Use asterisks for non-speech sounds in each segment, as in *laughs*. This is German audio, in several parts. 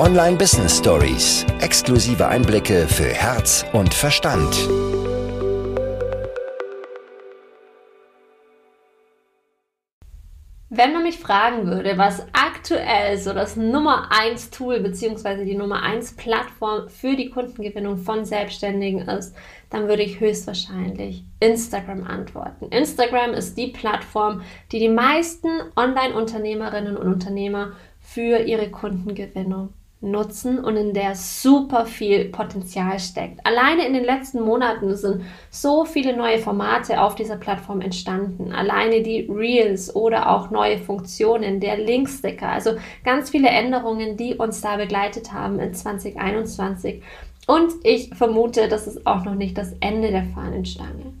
Online Business Stories. Exklusive Einblicke für Herz und Verstand. Wenn man mich fragen würde, was aktuell so das Nummer 1 Tool bzw. die Nummer 1 Plattform für die Kundengewinnung von Selbstständigen ist, dann würde ich höchstwahrscheinlich Instagram antworten. Instagram ist die Plattform, die die meisten Online-Unternehmerinnen und Unternehmer für ihre Kundengewinnung nutzen und in der super viel Potenzial steckt. Alleine in den letzten Monaten sind so viele neue Formate auf dieser Plattform entstanden. Alleine die Reels oder auch neue Funktionen, der Linksticker, also ganz viele Änderungen, die uns da begleitet haben in 2021. Und ich vermute, das ist auch noch nicht das Ende der Fahnenstange.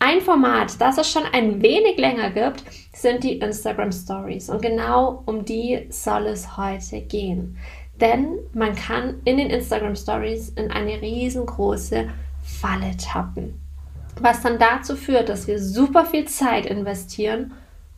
Ein Format, das es schon ein wenig länger gibt, sind die Instagram Stories. Und genau um die soll es heute gehen. Denn man kann in den Instagram Stories in eine riesengroße Falle tappen. Was dann dazu führt, dass wir super viel Zeit investieren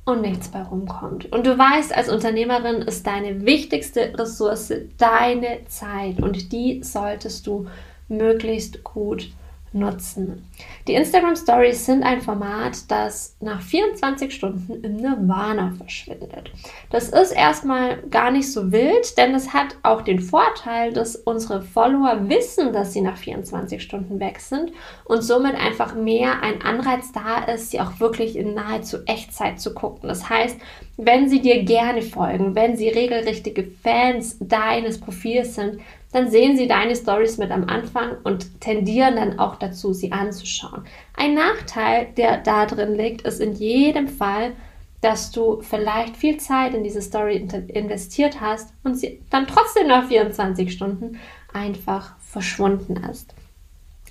und nichts bei rumkommt. Und du weißt, als Unternehmerin ist deine wichtigste Ressource deine Zeit und die solltest du möglichst gut nutzen. Die Instagram Stories sind ein Format, das nach 24 Stunden im Nirvana verschwindet. Das ist erstmal gar nicht so wild, denn es hat auch den Vorteil, dass unsere Follower wissen, dass sie nach 24 Stunden weg sind und somit einfach mehr ein Anreiz da ist, sie auch wirklich in nahezu Echtzeit zu gucken. Das heißt, wenn sie dir gerne folgen, wenn sie regelrichtige Fans deines Profils sind, dann sehen sie deine Stories mit am Anfang und tendieren dann auch dazu, sie anzuschauen. Ein Nachteil, der da drin liegt, ist in jedem Fall, dass du vielleicht viel Zeit in diese Story investiert hast und sie dann trotzdem nach 24 Stunden einfach verschwunden ist.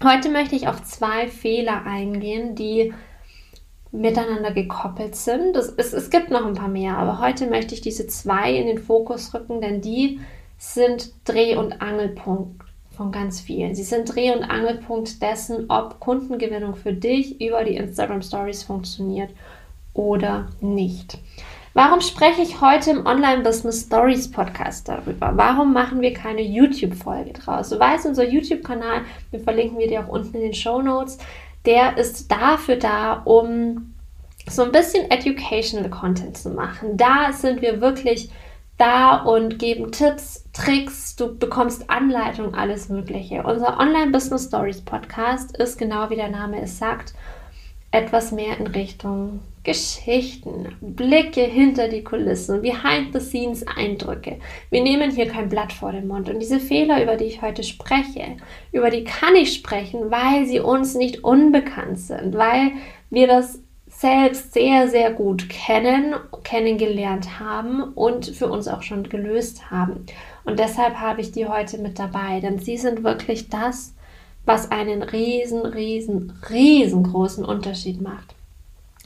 Heute möchte ich auf zwei Fehler eingehen, die miteinander gekoppelt sind. Es, es, es gibt noch ein paar mehr, aber heute möchte ich diese zwei in den Fokus rücken, denn die sind Dreh- und Angelpunkt von ganz vielen. Sie sind Dreh- und Angelpunkt dessen, ob Kundengewinnung für dich über die Instagram Stories funktioniert oder nicht. Warum spreche ich heute im Online Business Stories Podcast darüber? Warum machen wir keine YouTube-Folge draus? Du weißt, unser YouTube-Kanal, den verlinken wir dir auch unten in den Show Notes, der ist dafür da, um so ein bisschen educational Content zu machen. Da sind wir wirklich da und geben Tipps, Tricks, du bekommst Anleitung, alles Mögliche. Unser Online Business Stories Podcast ist genau wie der Name es sagt, etwas mehr in Richtung Geschichten, Blicke hinter die Kulissen, behind the scenes Eindrücke. Wir nehmen hier kein Blatt vor den Mund und diese Fehler, über die ich heute spreche, über die kann ich sprechen, weil sie uns nicht unbekannt sind, weil wir das selbst sehr, sehr gut kennen, kennengelernt haben und für uns auch schon gelöst haben. Und deshalb habe ich die heute mit dabei, denn sie sind wirklich das, was einen riesen, riesen, riesengroßen Unterschied macht.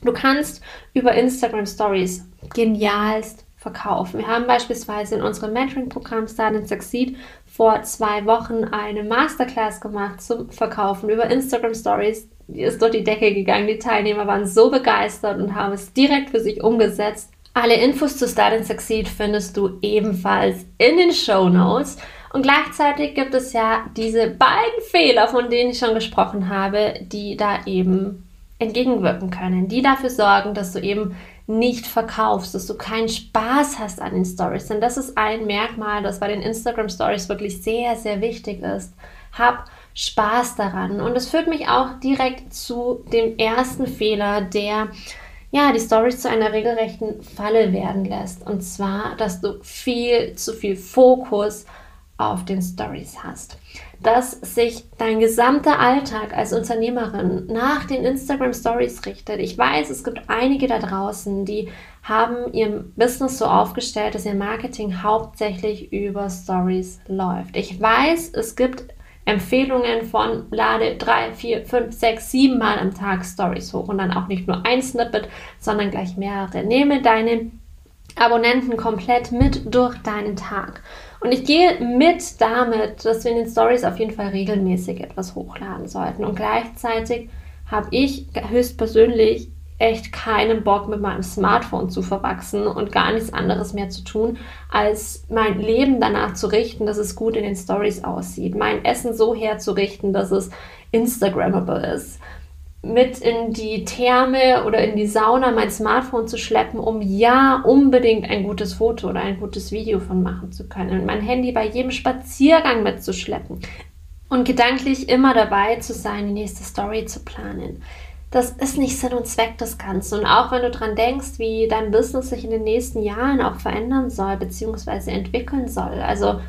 Du kannst über Instagram Stories genialst verkaufen. Wir haben beispielsweise in unserem Mentoring-Programm Start and Succeed vor zwei Wochen eine Masterclass gemacht zum Verkaufen über Instagram Stories ist durch die Decke gegangen. Die Teilnehmer waren so begeistert und haben es direkt für sich umgesetzt. Alle Infos zu Start and Succeed findest du ebenfalls in den Show Notes. Und gleichzeitig gibt es ja diese beiden Fehler, von denen ich schon gesprochen habe, die da eben entgegenwirken können, die dafür sorgen, dass du eben nicht verkaufst, dass du keinen Spaß hast an den Stories. Denn das ist ein Merkmal, das bei den Instagram Stories wirklich sehr, sehr wichtig ist. Hab Spaß daran. Und es führt mich auch direkt zu dem ersten Fehler, der ja, die Stories zu einer regelrechten Falle werden lässt. Und zwar, dass du viel zu viel Fokus auf den Stories hast. Dass sich dein gesamter Alltag als Unternehmerin nach den Instagram Stories richtet. Ich weiß, es gibt einige da draußen, die haben ihr Business so aufgestellt, dass ihr Marketing hauptsächlich über Stories läuft. Ich weiß, es gibt Empfehlungen von lade drei, vier, fünf, sechs, sieben Mal am Tag Stories hoch und dann auch nicht nur ein Snippet, sondern gleich mehrere. Nehme deine Abonnenten komplett mit durch deinen Tag. Und ich gehe mit damit, dass wir in den Stories auf jeden Fall regelmäßig etwas hochladen sollten. Und gleichzeitig habe ich höchstpersönlich echt keinen Bock, mit meinem Smartphone zu verwachsen und gar nichts anderes mehr zu tun, als mein Leben danach zu richten, dass es gut in den Stories aussieht. Mein Essen so herzurichten, dass es Instagrammable ist. Mit in die Therme oder in die Sauna mein Smartphone zu schleppen, um ja unbedingt ein gutes Foto oder ein gutes Video von machen zu können. Mein Handy bei jedem Spaziergang mitzuschleppen und gedanklich immer dabei zu sein, die nächste Story zu planen das ist nicht Sinn und Zweck des Ganzen. Und auch wenn du dran denkst, wie dein Business sich in den nächsten Jahren auch verändern soll, beziehungsweise entwickeln soll. Also,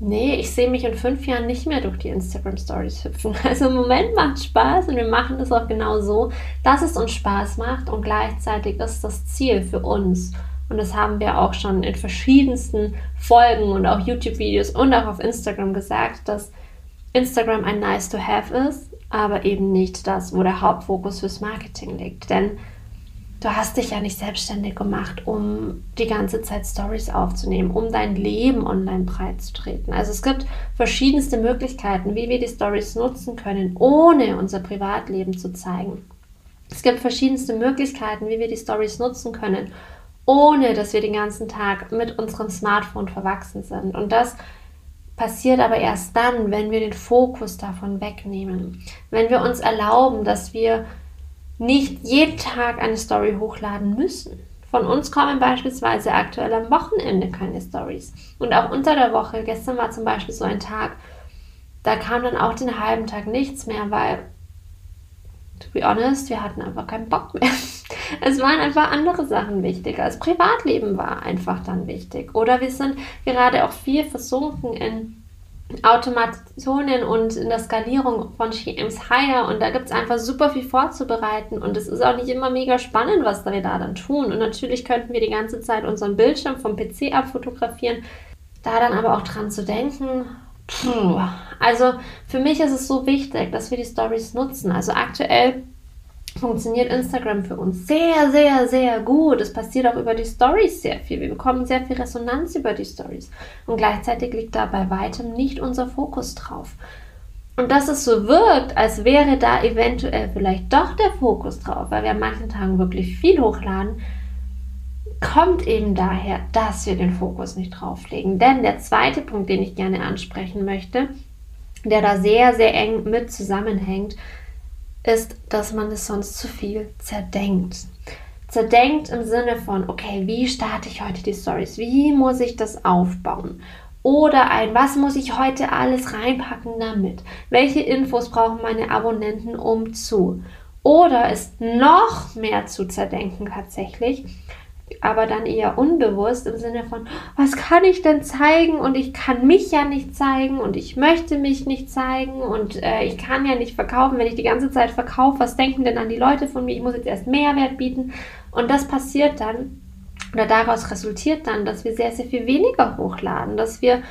nee, ich sehe mich in fünf Jahren nicht mehr durch die Instagram Stories hüpfen. *laughs* Also im Moment macht Spaß und wir machen das auch genau so, dass es uns Spaß macht und gleichzeitig ist das Ziel für uns. Und das haben wir auch schon in verschiedensten Folgen und auch YouTube-Videos und auch auf Instagram gesagt, dass Instagram ein Nice to Have ist, aber eben nicht das, wo der Hauptfokus fürs Marketing liegt. Denn du hast dich ja nicht selbstständig gemacht, um die ganze Zeit Stories aufzunehmen, um dein Leben online breit zu treten. Also es gibt verschiedenste Möglichkeiten, wie wir die Stories nutzen können, ohne unser Privatleben zu zeigen. Es gibt verschiedenste Möglichkeiten, wie wir die Stories nutzen können, ohne dass wir den ganzen Tag mit unserem Smartphone verwachsen sind. Und das passiert aber erst dann, wenn wir den Fokus davon wegnehmen. Wenn wir uns erlauben, dass wir nicht jeden Tag eine Story hochladen müssen. Von uns kommen beispielsweise aktuell am Wochenende keine Stories. Und auch unter der Woche, gestern war zum Beispiel so ein Tag, da kam dann auch den halben Tag nichts mehr, weil, to be honest, wir hatten einfach keinen Bock mehr. Es waren einfach andere Sachen wichtiger. Das Privatleben war einfach dann wichtig. Oder wir sind gerade auch viel versunken in Automationen und in der Skalierung von Shems Hire und da gibt es einfach super viel vorzubereiten und es ist auch nicht immer mega spannend, was wir da dann tun. Und natürlich könnten wir die ganze Zeit unseren Bildschirm vom PC abfotografieren, da dann aber auch dran zu denken. Puh. Also für mich ist es so wichtig, dass wir die Stories nutzen. Also aktuell funktioniert Instagram für uns sehr, sehr, sehr gut. Es passiert auch über die Stories sehr viel. Wir bekommen sehr viel Resonanz über die Stories. Und gleichzeitig liegt da bei weitem nicht unser Fokus drauf. Und dass es so wirkt, als wäre da eventuell vielleicht doch der Fokus drauf, weil wir an manchen Tagen wirklich viel hochladen, kommt eben daher, dass wir den Fokus nicht drauflegen. Denn der zweite Punkt, den ich gerne ansprechen möchte, der da sehr, sehr eng mit zusammenhängt, ist, dass man es sonst zu viel zerdenkt. Zerdenkt im Sinne von, okay, wie starte ich heute die Stories? Wie muss ich das aufbauen? Oder ein, was muss ich heute alles reinpacken damit? Welche Infos brauchen meine Abonnenten um zu? Oder ist noch mehr zu zerdenken tatsächlich, aber dann eher unbewusst im Sinne von, was kann ich denn zeigen und ich kann mich ja nicht zeigen und ich möchte mich nicht zeigen und äh, ich kann ja nicht verkaufen, wenn ich die ganze Zeit verkaufe, was denken denn an die Leute von mir? Ich muss jetzt erst Mehrwert bieten und das passiert dann oder daraus resultiert dann, dass wir sehr, sehr viel weniger hochladen, dass wir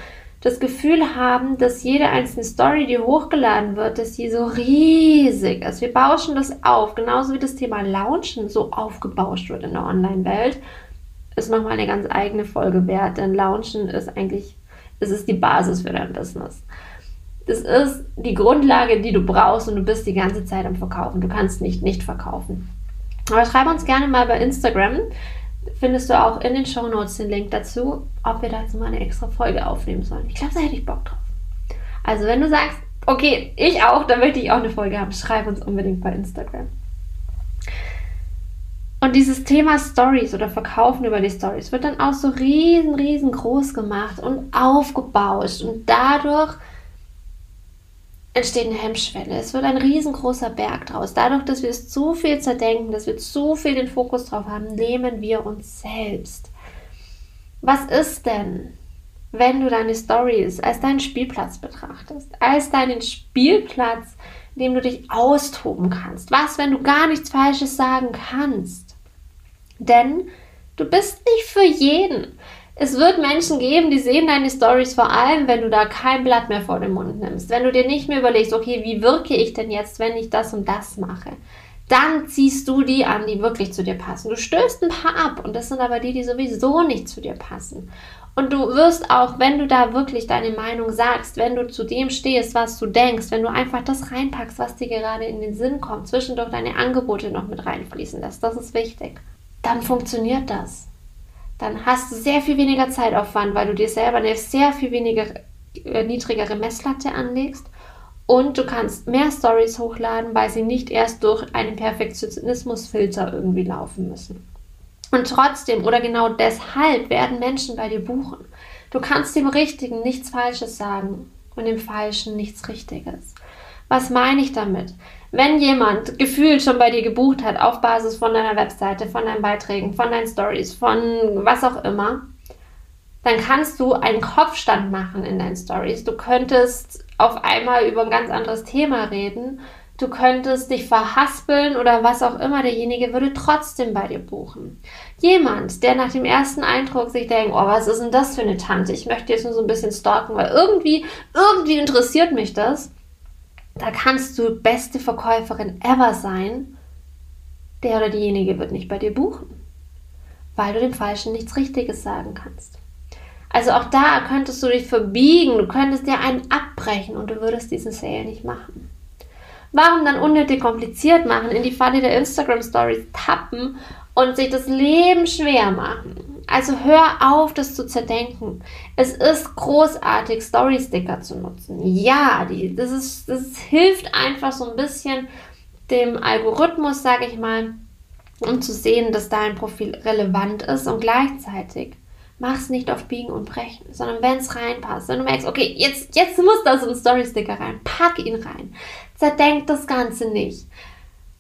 das Gefühl haben, dass jede einzelne Story, die hochgeladen wird, dass sie so riesig ist. Wir bauschen das auf, genauso wie das Thema Launchen so aufgebauscht wird in der Online-Welt. Ist nochmal eine ganz eigene Folge wert, denn Launchen ist eigentlich, es ist die Basis für dein Business. Das ist die Grundlage, die du brauchst und du bist die ganze Zeit am Verkaufen. Du kannst nicht nicht verkaufen. Aber schreib uns gerne mal bei Instagram, findest du auch in den Show Notes den Link dazu, ob wir dazu mal eine extra Folge aufnehmen sollen. Ich glaube, da hätte ich Bock drauf. Also, wenn du sagst, okay, ich auch, dann möchte ich auch eine Folge haben, schreib uns unbedingt bei Instagram. Und dieses Thema Stories oder Verkaufen über die Stories wird dann auch so riesen, riesengroß gemacht und aufgebauscht und dadurch entsteht eine Hemmschwelle. Es wird ein riesengroßer Berg draus. Dadurch, dass wir es zu viel zerdenken, dass wir zu viel den Fokus drauf haben, nehmen wir uns selbst. Was ist denn, wenn du deine Stories als deinen Spielplatz betrachtest? Als deinen Spielplatz, in dem du dich austoben kannst? Was, wenn du gar nichts Falsches sagen kannst? Denn du bist nicht für jeden. Es wird Menschen geben, die sehen deine Stories vor allem, wenn du da kein Blatt mehr vor den Mund nimmst. Wenn du dir nicht mehr überlegst, okay, wie wirke ich denn jetzt, wenn ich das und das mache? Dann ziehst du die an, die wirklich zu dir passen. Du stößt ein paar ab und das sind aber die, die sowieso nicht zu dir passen. Und du wirst auch, wenn du da wirklich deine Meinung sagst, wenn du zu dem stehst, was du denkst, wenn du einfach das reinpackst, was dir gerade in den Sinn kommt, zwischendurch deine Angebote noch mit reinfließen lässt, das ist wichtig, dann funktioniert das. Dann hast du sehr viel weniger Zeitaufwand, weil du dir selber eine sehr viel weniger äh, niedrigere Messlatte anlegst und du kannst mehr Stories hochladen, weil sie nicht erst durch einen Perfektionismusfilter irgendwie laufen müssen. Und trotzdem oder genau deshalb werden Menschen bei dir buchen. Du kannst dem Richtigen nichts Falsches sagen und dem Falschen nichts Richtiges. Was meine ich damit? Wenn jemand gefühlt schon bei dir gebucht hat auf Basis von deiner Webseite, von deinen Beiträgen, von deinen Stories, von was auch immer, dann kannst du einen Kopfstand machen in deinen Stories. Du könntest auf einmal über ein ganz anderes Thema reden du könntest dich verhaspeln oder was auch immer, derjenige würde trotzdem bei dir buchen. Jemand, der nach dem ersten Eindruck sich denkt, oh, was ist denn das für eine Tante? Ich möchte jetzt nur so ein bisschen stalken, weil irgendwie, irgendwie interessiert mich das. Da kannst du beste Verkäuferin ever sein. Der oder diejenige wird nicht bei dir buchen, weil du dem Falschen nichts Richtiges sagen kannst. Also auch da könntest du dich verbiegen, du könntest dir einen abbrechen und du würdest diesen Sale nicht machen. Warum dann unnötig kompliziert machen, in die Falle der Instagram Stories tappen und sich das Leben schwer machen? Also hör auf, das zu zerdenken. Es ist großartig, Story-Sticker zu nutzen. Ja, die, das, ist, das hilft einfach so ein bisschen dem Algorithmus, sage ich mal, um zu sehen, dass dein Profil relevant ist und gleichzeitig mach es nicht auf Biegen und Brechen, sondern wenn es reinpasst, wenn du merkst, okay, jetzt, jetzt muss da so ein Story-Sticker rein, pack ihn rein. Zerdenk das Ganze nicht.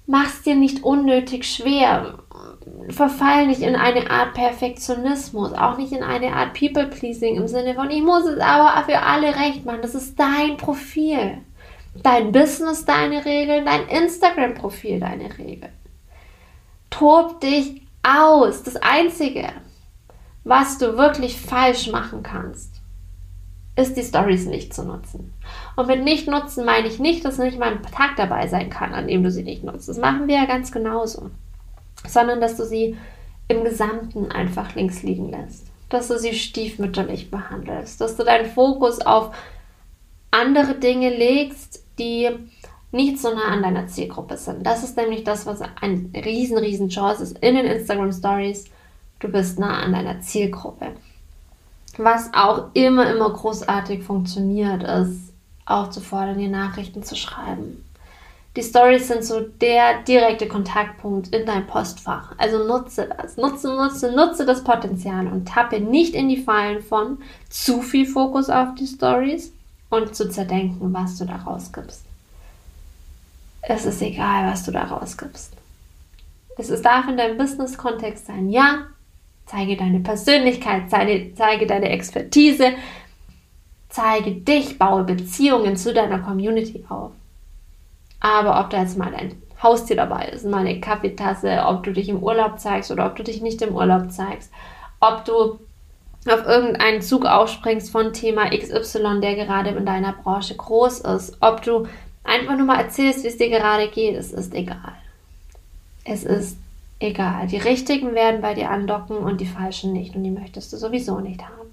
Mach's dir nicht unnötig schwer. Verfall nicht in eine Art Perfektionismus, auch nicht in eine Art People-Pleasing im Sinne von, ich muss es aber für alle recht machen. Das ist dein Profil. Dein Business, deine Regeln, dein Instagram-Profil, deine Regeln. Tob dich aus. Das Einzige, was du wirklich falsch machen kannst, ist die Stories nicht zu nutzen. Und mit nicht nutzen meine ich nicht, dass nicht mal ein Tag dabei sein kann, an dem du sie nicht nutzt. Das machen wir ja ganz genauso. Sondern dass du sie im Gesamten einfach links liegen lässt. Dass du sie stiefmütterlich behandelst. Dass du deinen Fokus auf andere Dinge legst, die nicht so nah an deiner Zielgruppe sind. Das ist nämlich das, was ein riesen, riesen Chance ist in den Instagram Stories. Du bist nah an deiner Zielgruppe. Was auch immer, immer großartig funktioniert, ist auch zu fordern, die Nachrichten zu schreiben. Die Stories sind so der direkte Kontaktpunkt in dein Postfach. Also nutze das. Nutze, nutze, nutze das Potenzial und tappe nicht in die Fallen von zu viel Fokus auf die Stories und zu zerdenken, was du da rausgibst. Es ist egal, was du da rausgibst. Es darf in deinem Business-Kontext sein, ja, Zeige deine Persönlichkeit, zeige, zeige deine Expertise, zeige dich, baue Beziehungen zu deiner Community auf. Aber ob da jetzt mal ein Haustier dabei ist, mal eine Kaffeetasse, ob du dich im Urlaub zeigst oder ob du dich nicht im Urlaub zeigst, ob du auf irgendeinen Zug aufspringst von Thema XY, der gerade in deiner Branche groß ist, ob du einfach nur mal erzählst, wie es dir gerade geht, es ist egal. Es ist egal. Die richtigen werden bei dir andocken und die falschen nicht und die möchtest du sowieso nicht haben.